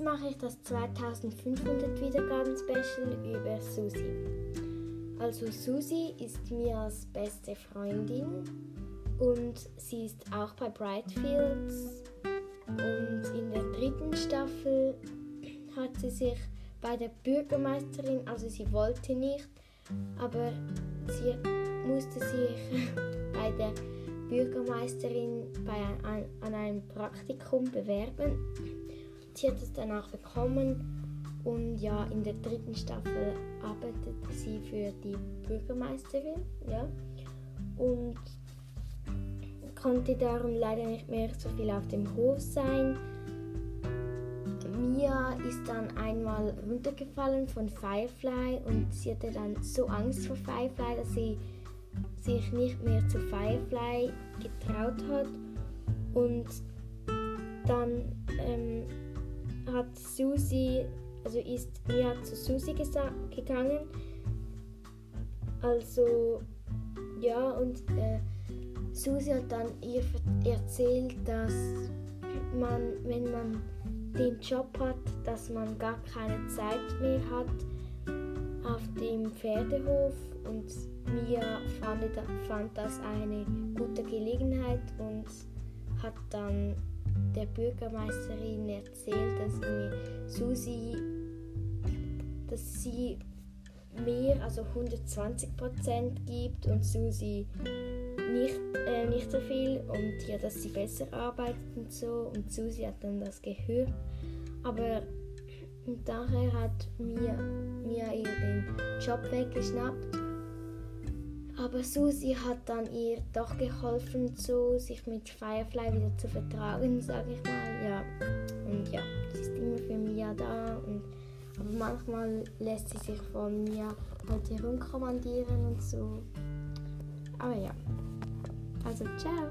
mache ich das 2500 Wiedergaben Special über Susi. Also Susi ist mir als beste Freundin und sie ist auch bei Brightfields und in der dritten Staffel hat sie sich bei der Bürgermeisterin, also sie wollte nicht, aber sie musste sich bei der Bürgermeisterin bei ein, an einem Praktikum bewerben. Sie hat es danach bekommen und ja, in der dritten Staffel arbeitete sie für die Bürgermeisterin, ja, und konnte darum leider nicht mehr so viel auf dem Hof sein. Mia ist dann einmal runtergefallen von Firefly und sie hatte dann so Angst vor Firefly, dass sie sich nicht mehr zu Firefly getraut hat. Und dann ähm, hat Susi, also ist Mia zu Susi gegangen. Also ja, und äh, Susi hat dann ihr erzählt, dass man, wenn man den Job hat, dass man gar keine Zeit mehr hat auf dem Pferdehof und Mia fand, fand das eine gute Gelegenheit und hat dann der Bürgermeisterin erzählt, dass mir Susi, dass sie mehr, also 120 Prozent gibt und Susi nicht, äh, nicht so viel und ja, dass sie besser arbeitet und so und Susi hat dann das gehört, aber daher hat mir, mir ihr den Job weggeschnappt aber Susi hat dann ihr doch geholfen, so sich mit Firefly wieder zu vertragen, sage ich mal. Ja, und ja, sie ist immer für Mia da. Und, aber manchmal lässt sie sich von mir halt herumkommandieren und so. Aber ja, also ciao.